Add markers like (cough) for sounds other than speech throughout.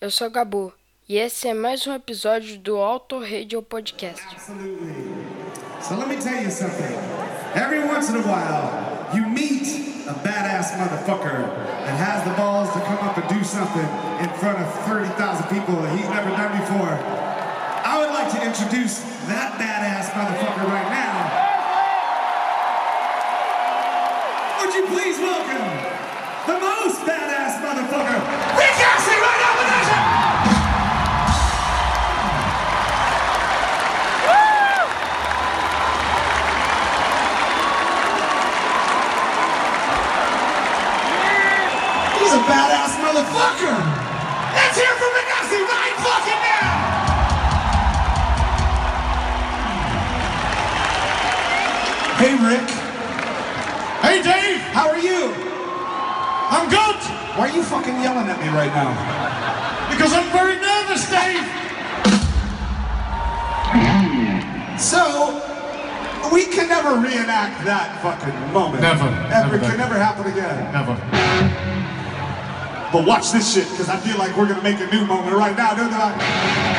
eu sou Gabu e esse é mais um episódio do Auto Radio Podcast. Absolutely. So let me tell you something. Every once in a while, you meet a badass motherfucker that has the balls to come up and do something in front of 30,000 people that he's never done before. I would like to introduce that badass motherfucker right now. Would you please welcome motherfucker! Let's hear from Astley right fucking now! Hey Rick, Hey Dave, how are you? I'm good Why are you fucking yelling at me right now? because I'm very nervous, Dave. So, we can never reenact that fucking moment. Never, Ever. never, It can never happen again. Never. But watch this shit, because I feel like we're gonna make a new moment right now, don't I?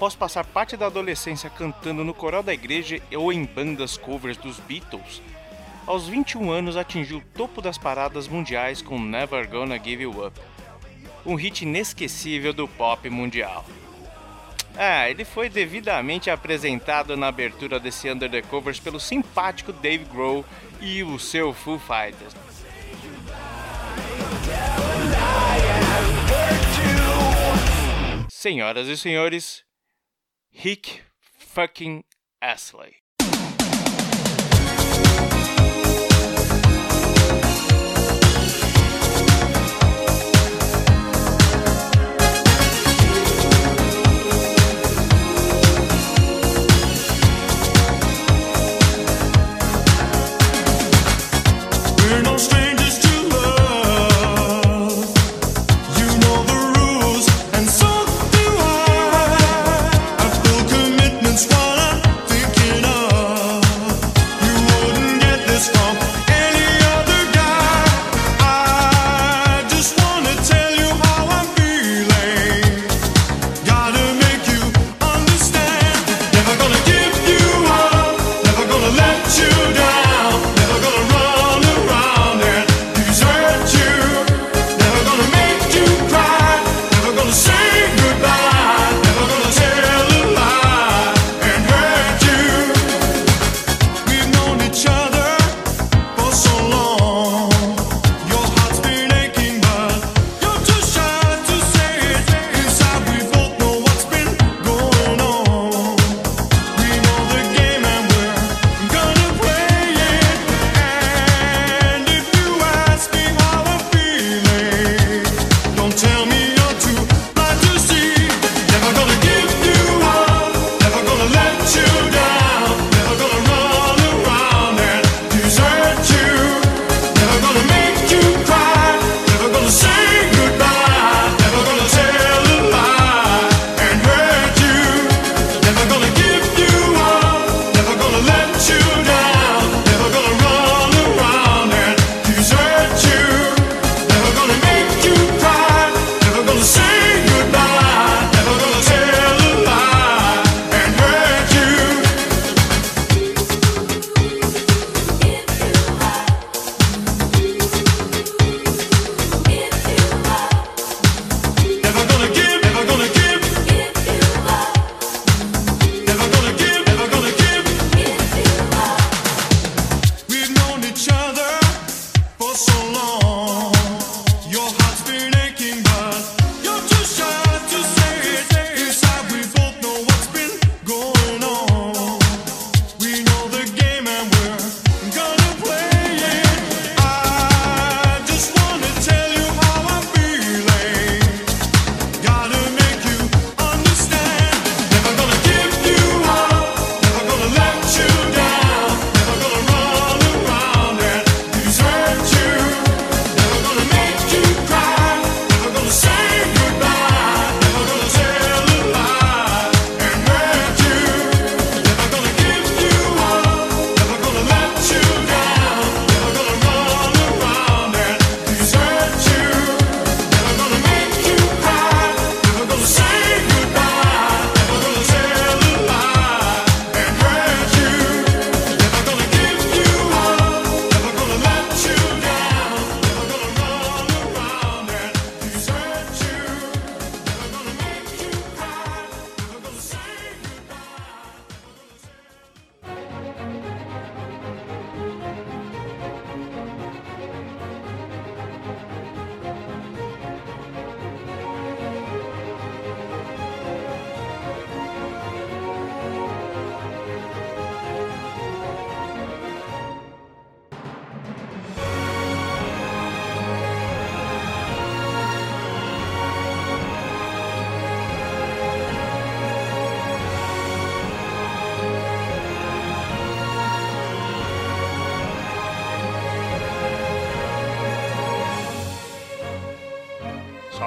após passar parte da adolescência cantando no coral da igreja ou em bandas covers dos Beatles, aos 21 anos atingiu o topo das paradas mundiais com Never Gonna Give You Up, um hit inesquecível do pop mundial. Ah, ele foi devidamente apresentado na abertura desse Under the Covers pelo simpático Dave Grohl e o seu Foo Fighters. Senhoras e senhores, Hick fucking Astley.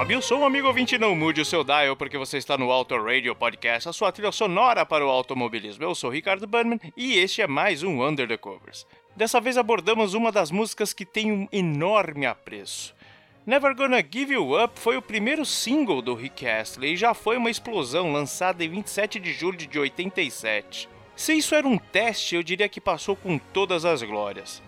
Sobe sou um amigo ouvinte, não mude o seu dial, porque você está no Auto Radio Podcast, a sua trilha sonora para o automobilismo. Eu sou Ricardo Burnman e este é mais um Under the Covers. Dessa vez abordamos uma das músicas que tem um enorme apreço. Never Gonna Give You Up foi o primeiro single do Rick Astley e já foi uma explosão lançada em 27 de julho de 87. Se isso era um teste, eu diria que passou com todas as glórias.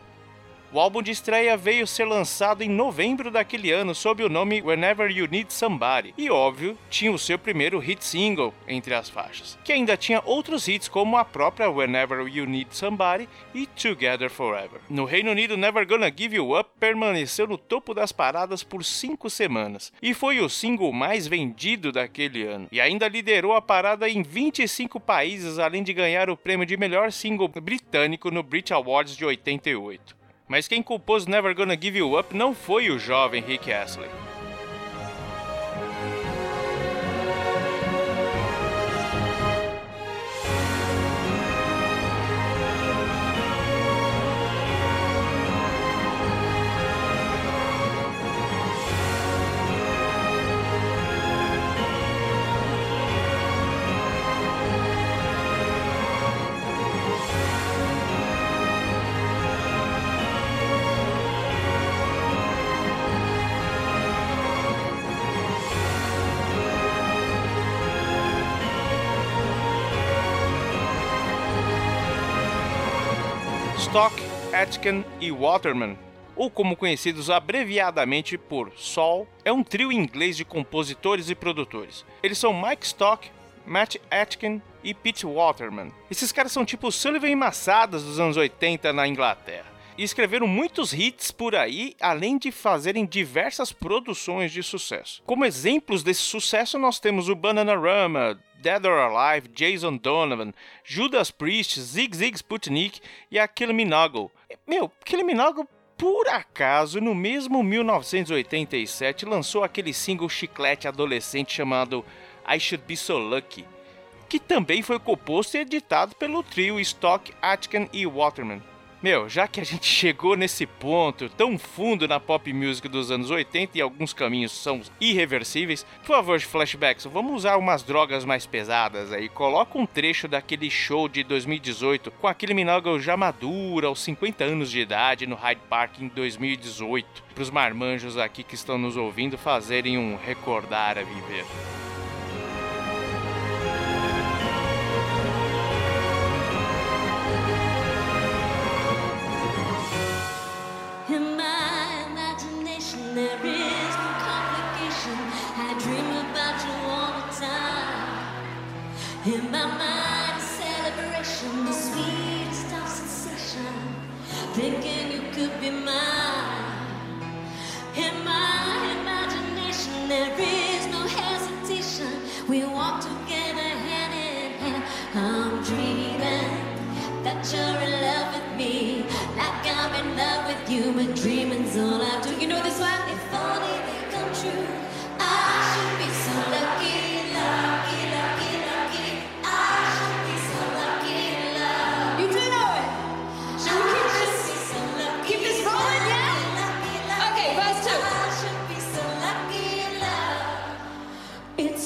O álbum de estreia veio ser lançado em novembro daquele ano sob o nome Whenever You Need Somebody, e óbvio, tinha o seu primeiro hit single entre as faixas, que ainda tinha outros hits como a própria Whenever You Need Somebody e Together Forever. No Reino Unido, Never Gonna Give You Up permaneceu no topo das paradas por cinco semanas e foi o single mais vendido daquele ano, e ainda liderou a parada em 25 países, além de ganhar o prêmio de melhor single britânico no Brit Awards de 88. Mas quem compôs Never Gonna Give You Up não foi o jovem Rick Astley. Aitken e Waterman, ou como conhecidos abreviadamente por Sol, é um trio inglês de compositores e produtores. Eles são Mike Stock, Matt Aitken e Pete Waterman. Esses caras são tipo Sullivan e Massadas dos anos 80 na Inglaterra. E escreveram muitos hits por aí, além de fazerem diversas produções de sucesso. Como exemplos desse sucesso, nós temos o Bananarama, Dead or Alive, Jason Donovan, Judas Priest, Zig Zig Sputnik e a Kill Minogue. Meu, Kill Minogue por acaso, no mesmo 1987, lançou aquele single chiclete adolescente chamado I Should Be So Lucky, que também foi composto e editado pelo trio Stock, Aitken e Waterman. Meu, já que a gente chegou nesse ponto tão fundo na pop music dos anos 80 e alguns caminhos são irreversíveis, por favor, flashbacks, vamos usar umas drogas mais pesadas aí. Coloca um trecho daquele show de 2018 com aquele Minogue já maduro, aos 50 anos de idade, no Hyde Park em 2018, para os marmanjos aqui que estão nos ouvindo fazerem um recordar a viver.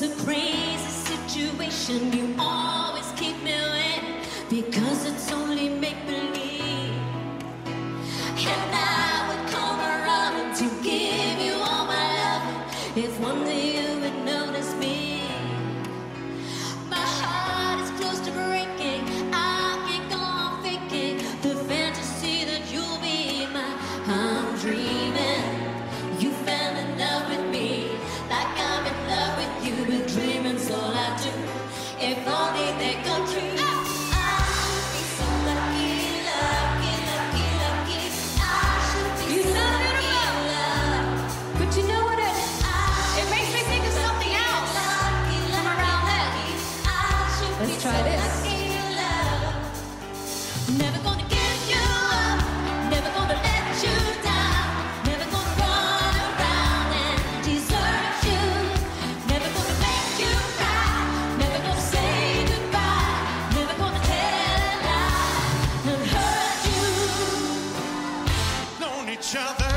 It's a crazy situation. You always each other.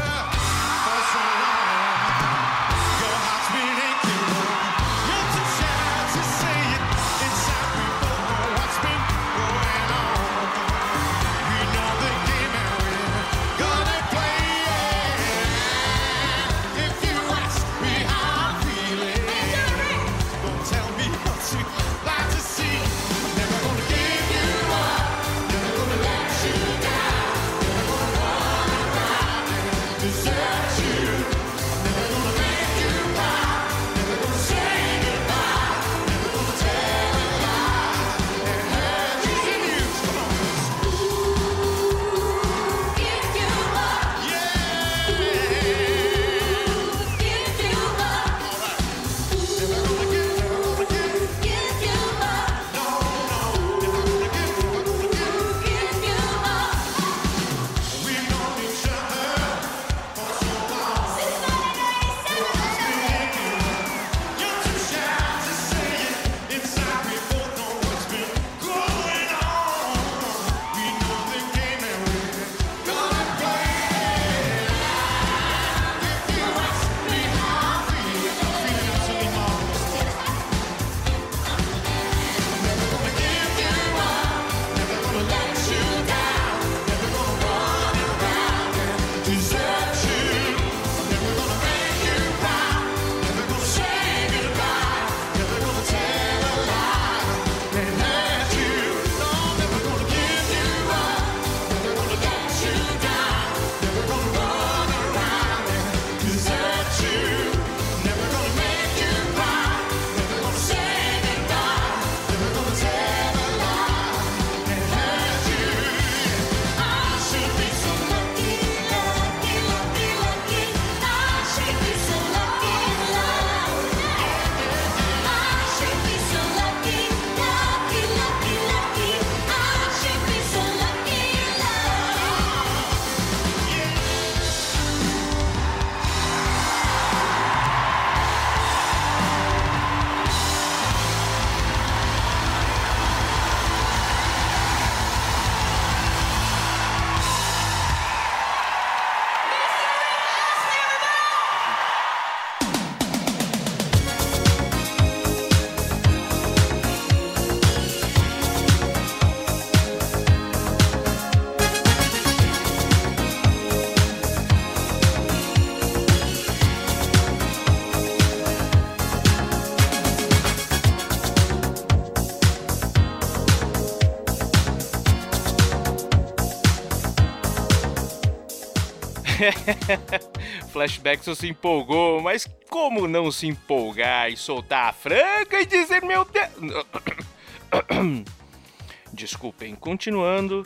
(laughs) Flashback só se empolgou, mas como não se empolgar e soltar a franca e dizer meu Deus. (coughs) Desculpem, continuando.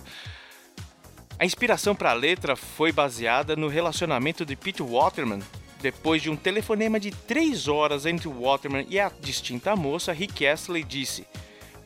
A inspiração para a letra foi baseada no relacionamento de Pete Waterman. Depois de um telefonema de três horas entre Waterman e a distinta moça, Rick Astley disse: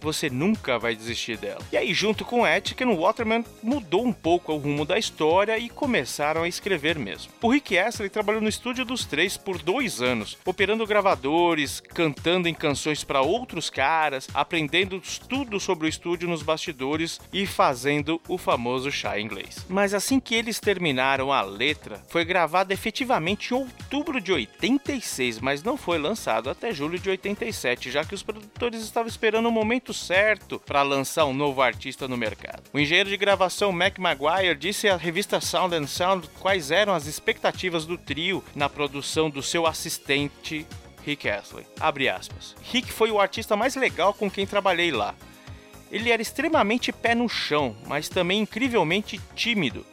Você nunca vai desistir dela. E aí, junto com Atkin, Waterman mudou um pouco o rumo da história e começaram a escrever mesmo. O Rick Astley trabalhou no estúdio dos três por dois anos, operando gravadores, cantando em canções para outros caras, aprendendo tudo sobre o estúdio nos bastidores e fazendo o famoso chá inglês. Mas assim que eles terminaram a letra, foi gravada efetivamente em outubro de 86, mas não foi lançado até julho de 87, já que os produtores estavam esperando o momento certo para lançar um novo artista no mercado. O engenheiro de gravação Mac Maguire disse à revista Sound and Sound quais eram as expectativas do trio na produção do seu assistente Rick Astley. Abre aspas. Rick foi o artista mais legal com quem trabalhei lá. Ele era extremamente pé no chão, mas também incrivelmente tímido.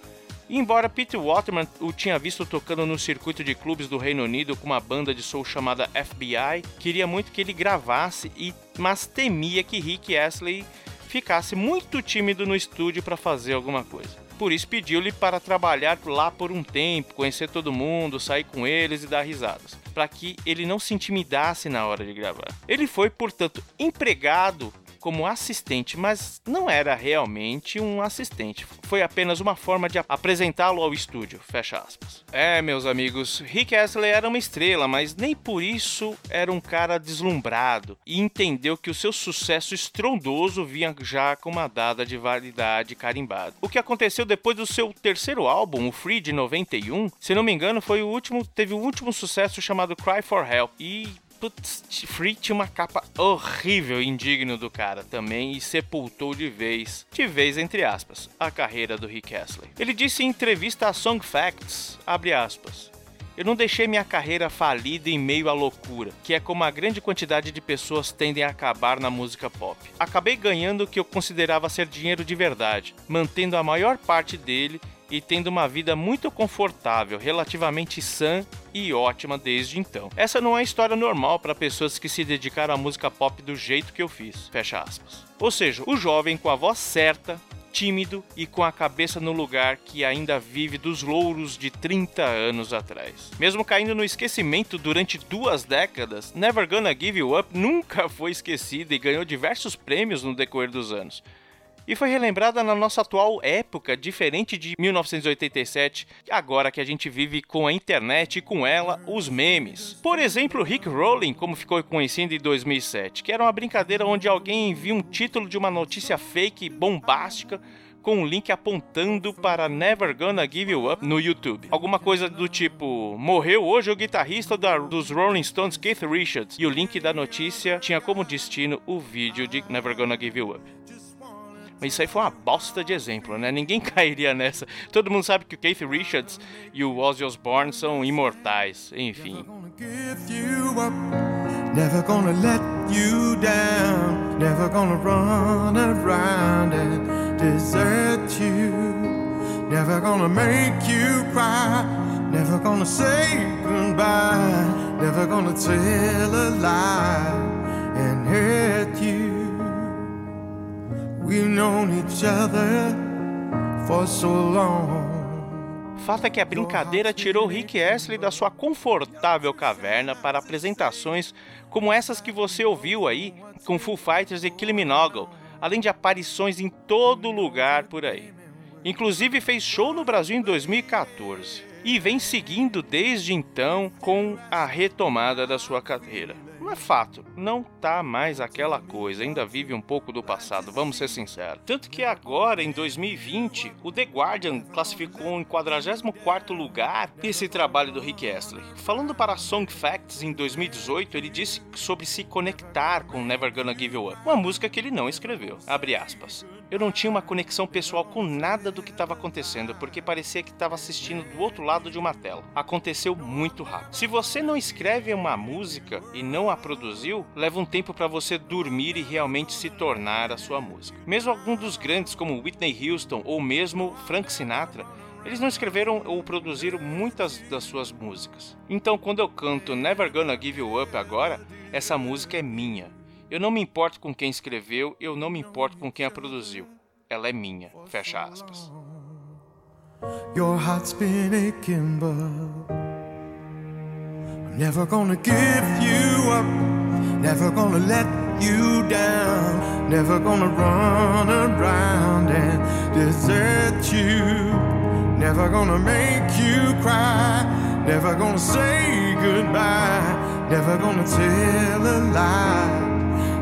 E embora Peter Waterman o tinha visto tocando no circuito de clubes do Reino Unido com uma banda de soul chamada FBI, queria muito que ele gravasse, e mas temia que Rick Astley ficasse muito tímido no estúdio para fazer alguma coisa. Por isso pediu-lhe para trabalhar lá por um tempo, conhecer todo mundo, sair com eles e dar risadas, para que ele não se intimidasse na hora de gravar. Ele foi, portanto, empregado como assistente, mas não era realmente um assistente. Foi apenas uma forma de apresentá-lo ao estúdio. Fecha aspas. É, meus amigos, Rick Astley era uma estrela, mas nem por isso era um cara deslumbrado e entendeu que o seu sucesso estrondoso vinha já com uma data de validade carimbada. O que aconteceu depois do seu terceiro álbum, o Free de 91, se não me engano, foi o último, teve o último sucesso chamado Cry for Help e Putz, Free tinha uma capa horrível, indigno do cara também e sepultou de vez, de vez entre aspas, a carreira do Rick Astley. Ele disse em entrevista a Song Facts, abre aspas, Eu não deixei minha carreira falida em meio à loucura, que é como a grande quantidade de pessoas tendem a acabar na música pop. Acabei ganhando o que eu considerava ser dinheiro de verdade, mantendo a maior parte dele e tendo uma vida muito confortável, relativamente sã e ótima desde então. Essa não é história normal para pessoas que se dedicaram à música pop do jeito que eu fiz. Fecha aspas. Ou seja, o jovem com a voz certa, tímido e com a cabeça no lugar que ainda vive dos louros de 30 anos atrás. Mesmo caindo no esquecimento durante duas décadas, Never Gonna Give You Up nunca foi esquecida e ganhou diversos prêmios no decorrer dos anos e foi relembrada na nossa atual época, diferente de 1987, agora que a gente vive com a internet e com ela os memes. Por exemplo, Rick Rowling, como ficou conhecido em 2007, que era uma brincadeira onde alguém envia um título de uma notícia fake bombástica com um link apontando para Never Gonna Give You Up no YouTube. Alguma coisa do tipo: morreu hoje o guitarrista da, dos Rolling Stones Keith Richards, e o link da notícia tinha como destino o vídeo de Never Gonna Give You Up. Mas isso aí foi uma bosta de exemplo, né? Ninguém (laughs) cairia nessa. Todo mundo sabe que o Keith Richards e o Ozzy Osbourne são imortais, enfim. Never gonna let you down. Never gonna run around and desert you. Never gonna make you cry. Never gonna say goodbye. Never gonna tell a lie and hurt you. Fato é que a brincadeira tirou Rick Astley da sua confortável caverna para apresentações como essas que você ouviu aí com Foo Fighters e Kylie além de aparições em todo lugar por aí. Inclusive fez show no Brasil em 2014 e vem seguindo desde então com a retomada da sua carreira. Não é fato, não tá mais aquela coisa, ainda vive um pouco do passado, vamos ser sinceros. Tanto que agora, em 2020, o The Guardian classificou em 44º lugar esse trabalho do Rick Astley. Falando para a Song Facts em 2018, ele disse sobre se conectar com Never Gonna Give You Up, uma música que ele não escreveu. Abre aspas. Eu não tinha uma conexão pessoal com nada do que estava acontecendo, porque parecia que estava assistindo do outro lado de uma tela. Aconteceu muito rápido. Se você não escreve uma música e não a produziu, leva um tempo para você dormir e realmente se tornar a sua música. Mesmo alguns dos grandes, como Whitney Houston ou mesmo Frank Sinatra, eles não escreveram ou produziram muitas das suas músicas. Então, quando eu canto Never Gonna Give You Up agora, essa música é minha. Eu não me importo com quem escreveu, eu não me importo com quem a produziu. Ela é minha. Fecha aspas. Your heart's been aching, but I'm never gonna give you up. Never gonna let you down. Never gonna run around and desert you. Never gonna make you cry. Never gonna say goodbye. Never gonna tell a lie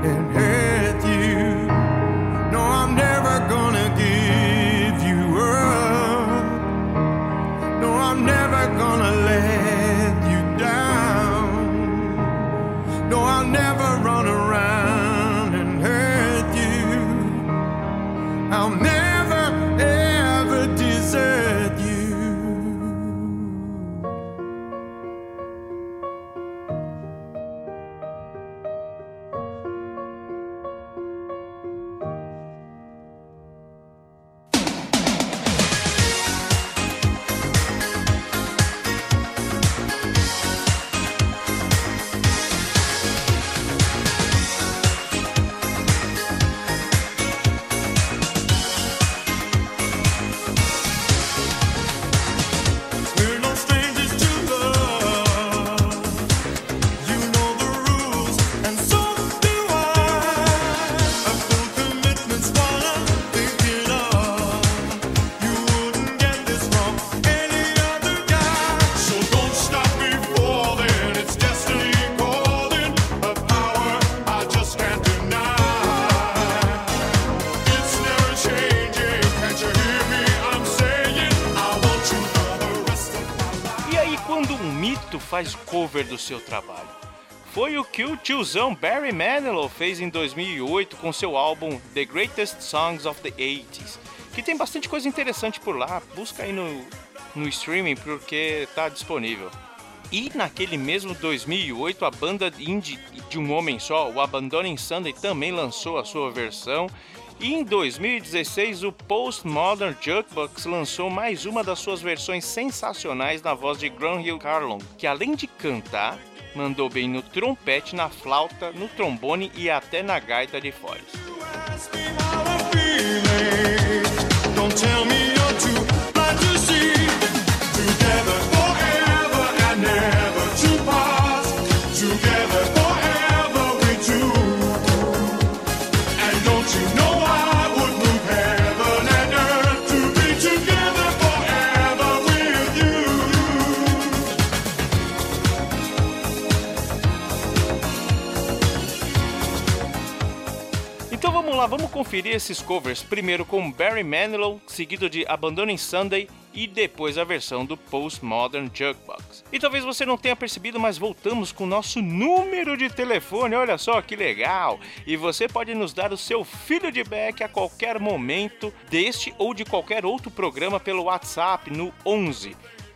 and seu trabalho? Foi o que o tiozão Barry Manilow fez em 2008 com seu álbum The Greatest Songs of the 80s, que tem bastante coisa interessante por lá. Busca aí no, no streaming porque tá disponível. E naquele mesmo 2008, a banda indie de um homem só, o Abandoning Sunday, também lançou a sua versão. E em 2016, o Postmodern Jukebox lançou mais uma das suas versões sensacionais na voz de Graham Carlon, que além de cantar, mandou bem no trompete, na flauta, no trombone e até na gaita de foles. Conferir esses covers. Primeiro com Barry Manilow, seguido de Abandoning Sunday e depois a versão do Postmodern Jukebox. E talvez você não tenha percebido, mas voltamos com o nosso número de telefone. Olha só que legal! E você pode nos dar o seu feedback a qualquer momento deste ou de qualquer outro programa pelo WhatsApp no 11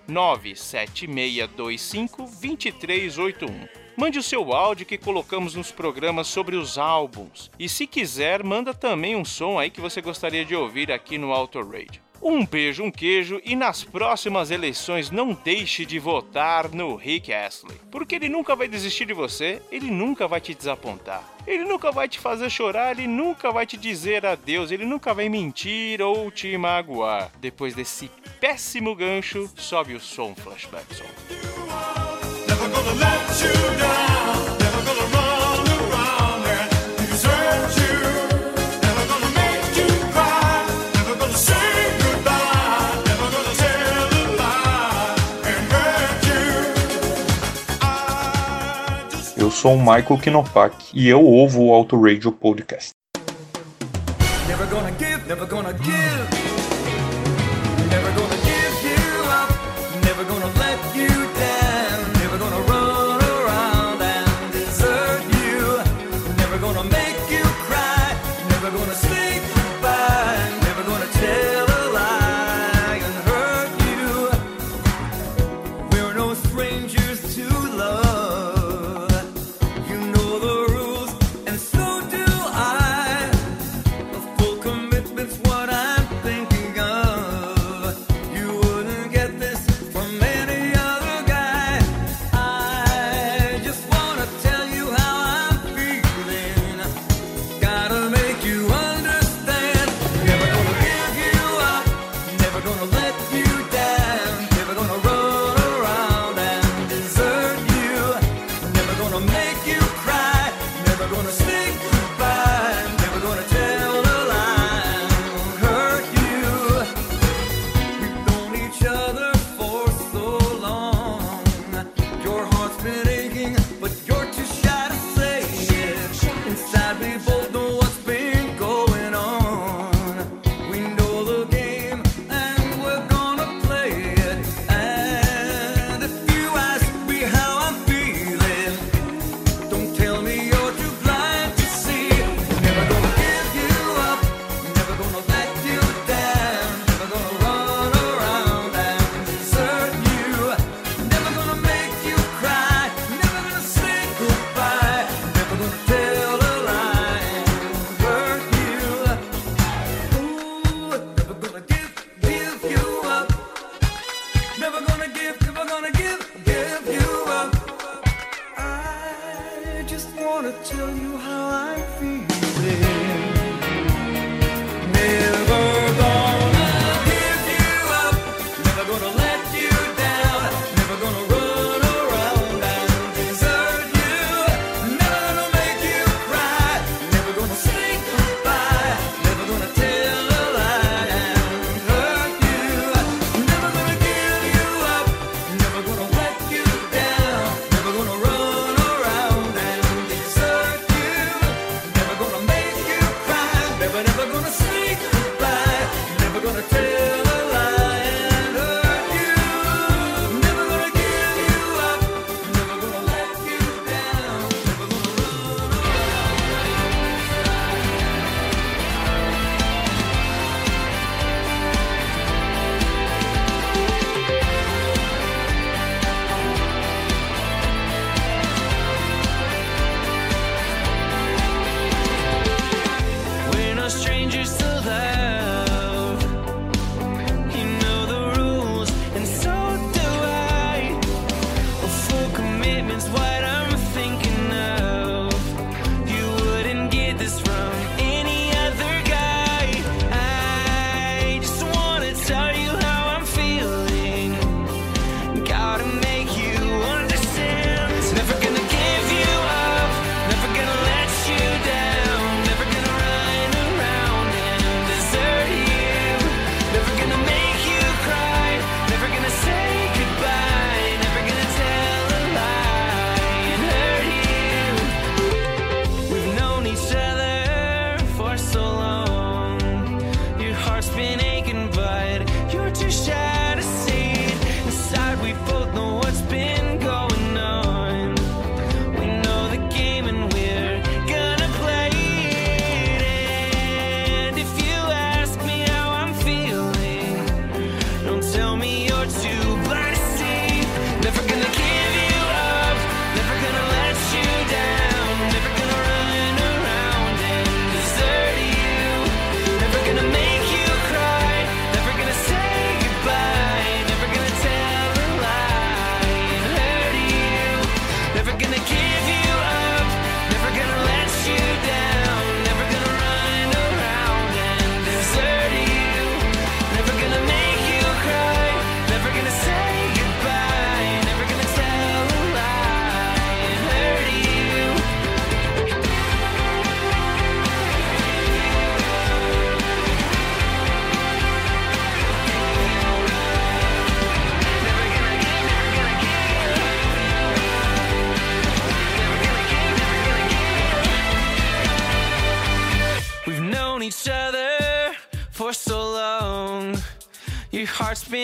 97625 2381. Mande o seu áudio que colocamos nos programas sobre os álbuns. E se quiser, manda também um som aí que você gostaria de ouvir aqui no Auto Radio. Um beijo, um queijo e nas próximas eleições não deixe de votar no Rick Astley. Porque ele nunca vai desistir de você, ele nunca vai te desapontar. Ele nunca vai te fazer chorar, ele nunca vai te dizer adeus, ele nunca vai mentir ou te magoar. Depois desse péssimo gancho, sobe o som Flashback Song. Eu sou o Michael Kinopak e eu ouvo o Auto Radio Podcast. Never gonna give, never gonna give.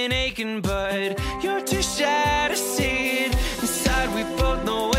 been aching, but you're too shy to see it. Inside, we both know.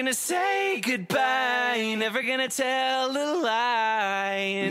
gonna say goodbye, never gonna tell a lie.